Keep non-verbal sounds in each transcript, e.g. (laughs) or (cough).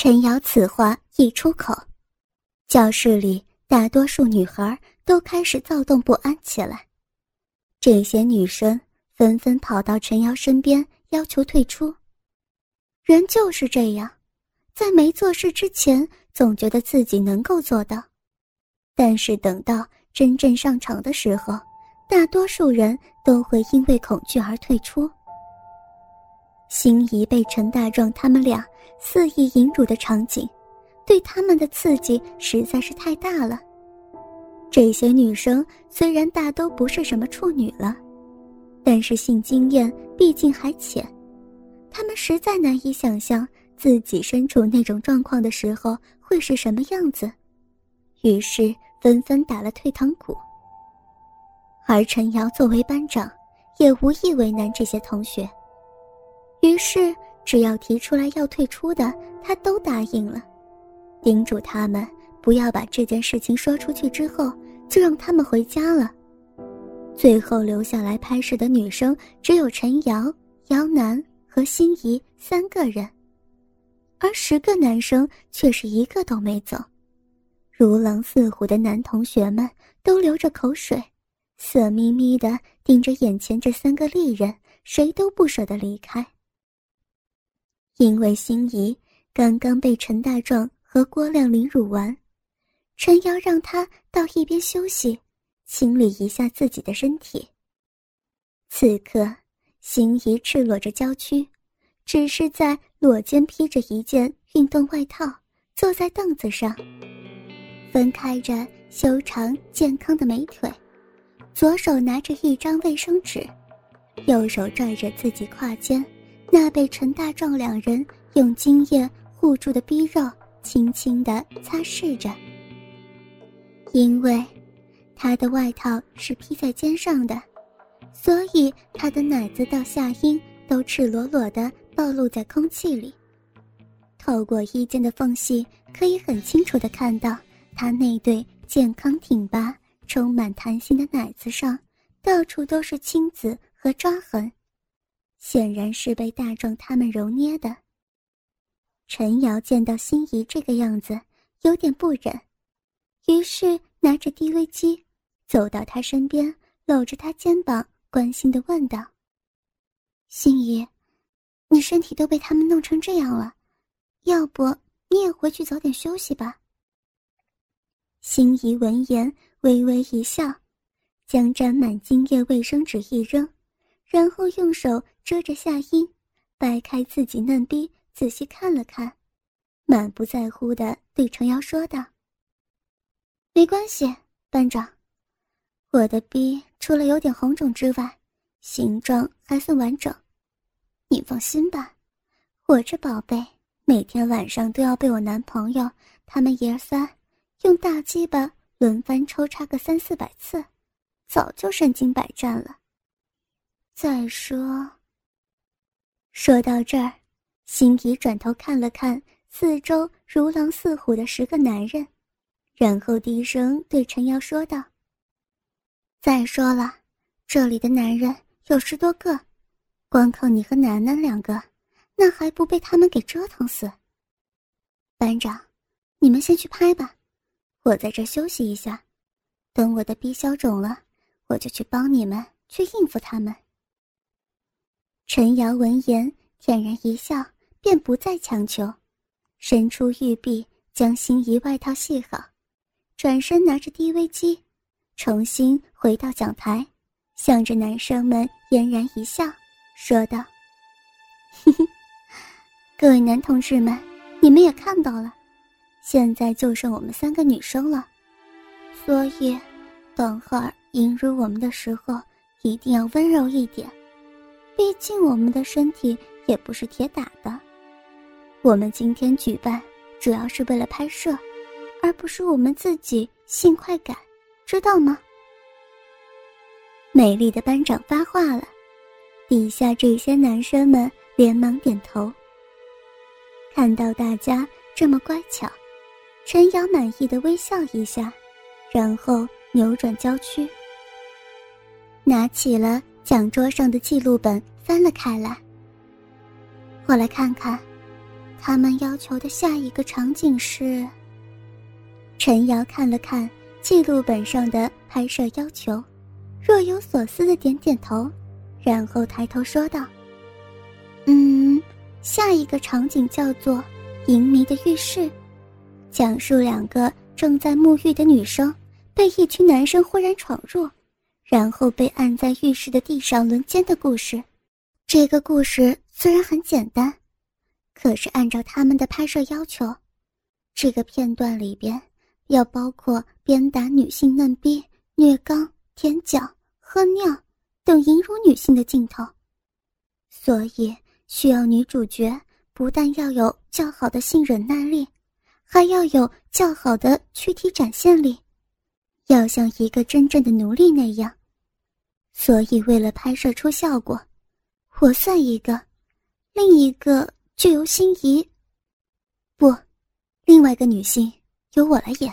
陈瑶此话一出口，教室里大多数女孩都开始躁动不安起来。这些女生纷纷跑到陈瑶身边，要求退出。人就是这样，在没做事之前，总觉得自己能够做到，但是等到真正上场的时候，大多数人都会因为恐惧而退出。心仪被陈大壮他们俩肆意淫辱的场景，对他们的刺激实在是太大了。这些女生虽然大都不是什么处女了，但是性经验毕竟还浅，她们实在难以想象自己身处那种状况的时候会是什么样子，于是纷纷打了退堂鼓。而陈瑶作为班长，也无意为难这些同学。于是，只要提出来要退出的，他都答应了，叮嘱他们不要把这件事情说出去，之后就让他们回家了。最后留下来拍摄的女生只有陈瑶、姚楠和心怡三个人，而十个男生却是一个都没走。如狼似虎的男同学们都流着口水，色眯眯的盯着眼前这三个丽人，谁都不舍得离开。因为心仪刚刚被陈大壮和郭亮凌辱完，陈瑶让他到一边休息，清理一下自己的身体。此刻，心仪赤裸着娇躯，只是在裸肩披着一件运动外套，坐在凳子上，分开着修长健康的美腿，左手拿着一张卫生纸，右手拽着自己胯间。那被陈大壮两人用精液护住的逼肉，轻轻地擦拭着。因为他的外套是披在肩上的，所以他的奶子到下阴都赤裸裸地暴露在空气里。透过衣肩的缝隙，可以很清楚地看到他那对健康挺拔、充满弹性的奶子上，到处都是青紫和抓痕。显然是被大壮他们揉捏的。陈瑶见到心仪这个样子，有点不忍，于是拿着 DV 机，走到他身边，搂着他肩膀，关心的问道：“心仪，你身体都被他们弄成这样了，要不你也回去早点休息吧？”心仪闻言微微一笑，将沾满精液卫生纸一扔。然后用手遮着下阴，掰开自己嫩逼，仔细看了看，满不在乎的对程瑶说道：“没关系，班长，我的逼除了有点红肿之外，形状还算完整。你放心吧，我这宝贝每天晚上都要被我男朋友他们爷仨用大鸡巴轮番抽插个三四百次，早就身经百战了。”再说。说到这儿，心怡转头看了看四周如狼似虎的十个男人，然后低声对陈瑶说道：“再说了，这里的男人有十多个，光靠你和楠楠两个，那还不被他们给折腾死？班长，你们先去拍吧，我在这休息一下，等我的逼消肿了，我就去帮你们去应付他们。”陈瑶闻言恬然一笑，便不再强求，伸出玉臂将心仪外套系好，转身拿着 DV 机，重新回到讲台，向着男生们嫣然一笑，说道：“嘿嘿，各位男同志们，你们也看到了，现在就剩我们三个女生了，所以等会儿引入我们的时候，一定要温柔一点。”毕竟我们的身体也不是铁打的，我们今天举办主要是为了拍摄，而不是我们自己性快感，知道吗？美丽的班长发话了，底下这些男生们连忙点头。看到大家这么乖巧，陈瑶满意的微笑一下，然后扭转娇躯，拿起了。讲桌上的记录本翻了开来。我来看看，他们要求的下一个场景是。陈瑶看了看记录本上的拍摄要求，若有所思的点点头，然后抬头说道：“嗯，下一个场景叫做淫迷的浴室，讲述两个正在沐浴的女生被一群男生忽然闯入，然后被按在浴室的地上轮奸的故事。这个故事虽然很简单，可是按照他们的拍摄要求，这个片段里边。”要包括鞭打女性嫩逼、虐肛、舔脚、喝尿等淫辱女性的镜头，所以需要女主角不但要有较好的性忍耐力，还要有较好的躯体展现力，要像一个真正的奴隶那样。所以为了拍摄出效果，我算一个，另一个就由心仪，不，另外一个女性。由我来演。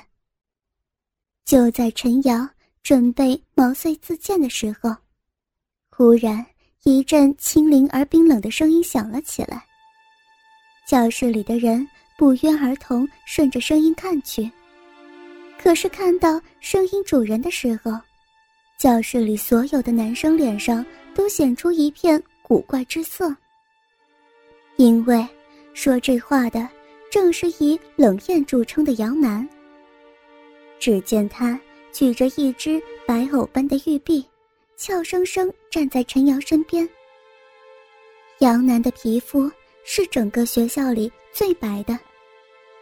就在陈瑶准备毛遂自荐的时候，忽然一阵清灵而冰冷的声音响了起来。教室里的人不约而同顺着声音看去，可是看到声音主人的时候，教室里所有的男生脸上都显出一片古怪之色。因为说这话的。正是以冷艳著称的杨楠。只见他举着一只白藕般的玉臂，俏生生站在陈瑶身边。杨楠的皮肤是整个学校里最白的，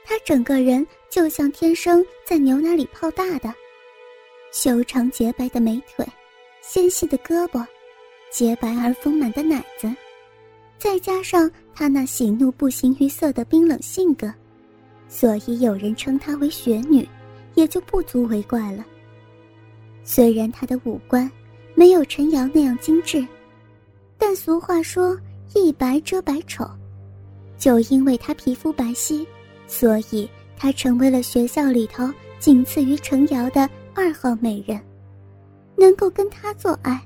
他整个人就像天生在牛奶里泡大的，修长洁白的美腿，纤细的胳膊，洁白而丰满的奶子。再加上她那喜怒不形于色的冰冷性格，所以有人称她为雪女，也就不足为怪了。虽然她的五官没有陈瑶那样精致，但俗话说“一白遮百丑”，就因为她皮肤白皙，所以她成为了学校里头仅次于陈瑶的二号美人。能够跟她做爱。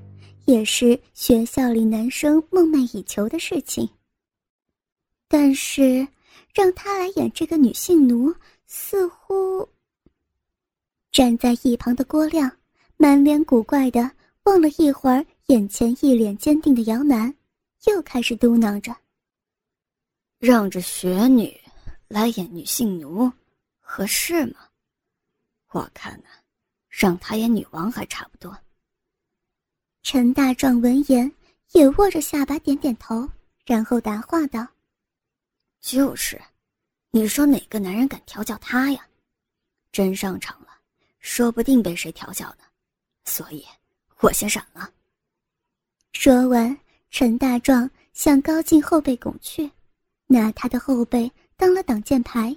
也是学校里男生梦寐以求的事情。但是，让他来演这个女性奴，似乎……站在一旁的郭亮满脸古怪的望了一会儿眼前一脸坚定的姚楠，又开始嘟囔着：“让这雪女来演女性奴，合适吗？我看呢，让她演女王还差不多。”陈大壮闻言也握着下巴点点头，然后答话道：“就是，你说哪个男人敢调教他呀？真上场了，说不定被谁调教呢。所以，我先闪了。”说完，陈大壮向高进后背拱去，拿他的后背当了挡箭牌。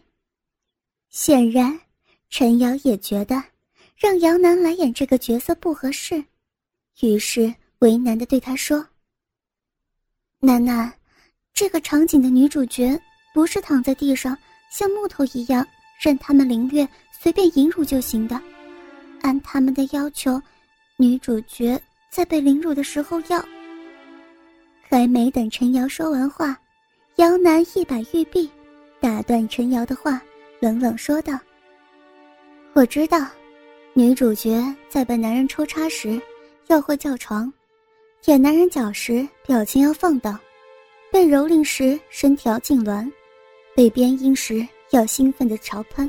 显然，陈瑶也觉得让姚楠来演这个角色不合适。于是为难的对他说：“楠楠，这个场景的女主角不是躺在地上像木头一样任他们凌虐、随便淫辱就行的。按他们的要求，女主角在被凌辱的时候要……”还没等陈瑶说完话，姚楠一把玉臂，打断陈瑶的话，冷冷说道：“我知道，女主角在被男人抽插时。”要会叫床，舔男人脚时表情要放荡，被蹂躏时身条痉挛，被鞭阴时要兴奋的潮喷，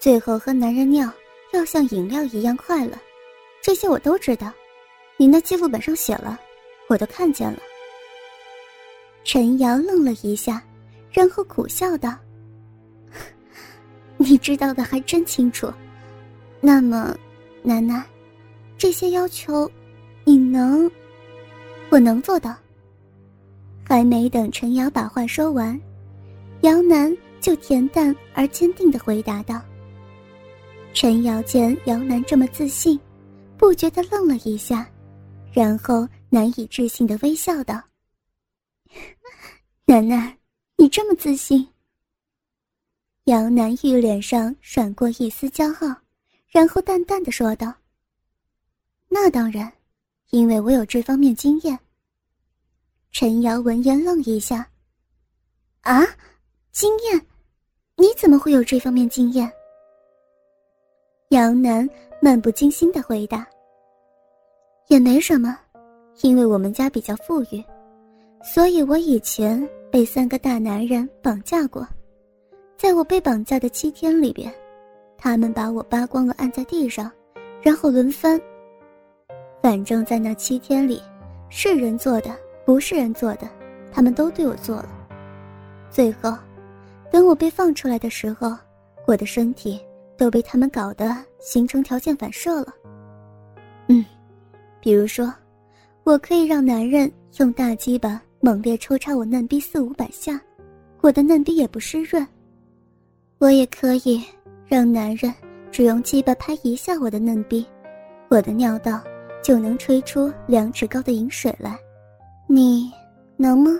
最后喝男人尿要像饮料一样快乐。这些我都知道，你那记录本上写了，我都看见了。陈瑶愣了一下，然后苦笑道：“ (laughs) 你知道的还真清楚。那么，楠楠。”这些要求，你能？我能做到。还没等陈瑶把话说完，姚楠就恬淡而坚定的回答道：“陈瑶见姚楠这么自信，不觉得愣了一下，然后难以置信的微笑道：‘ (laughs) 楠楠，你这么自信？’姚楠玉脸上闪过一丝骄傲，然后淡淡的说道。”那当然，因为我有这方面经验。陈瑶闻言愣一下：“啊，经验？你怎么会有这方面经验？杨楠漫不经心的回答：“也没什么，因为我们家比较富裕，所以我以前被三个大男人绑架过。在我被绑架的七天里边，他们把我扒光了按在地上，然后轮番。反正，在那七天里，是人做的，不是人做的，他们都对我做了。最后。”等我被放出来的时候，我的身体都被他们搞得形成条件反射了。嗯，比如说，我可以让男人用大鸡巴猛烈抽插我嫩逼四五百下，我的嫩逼也不湿润；我也可以让男人只用鸡巴拍一下我的嫩逼，我的尿道就能吹出两尺高的饮水来。你能吗？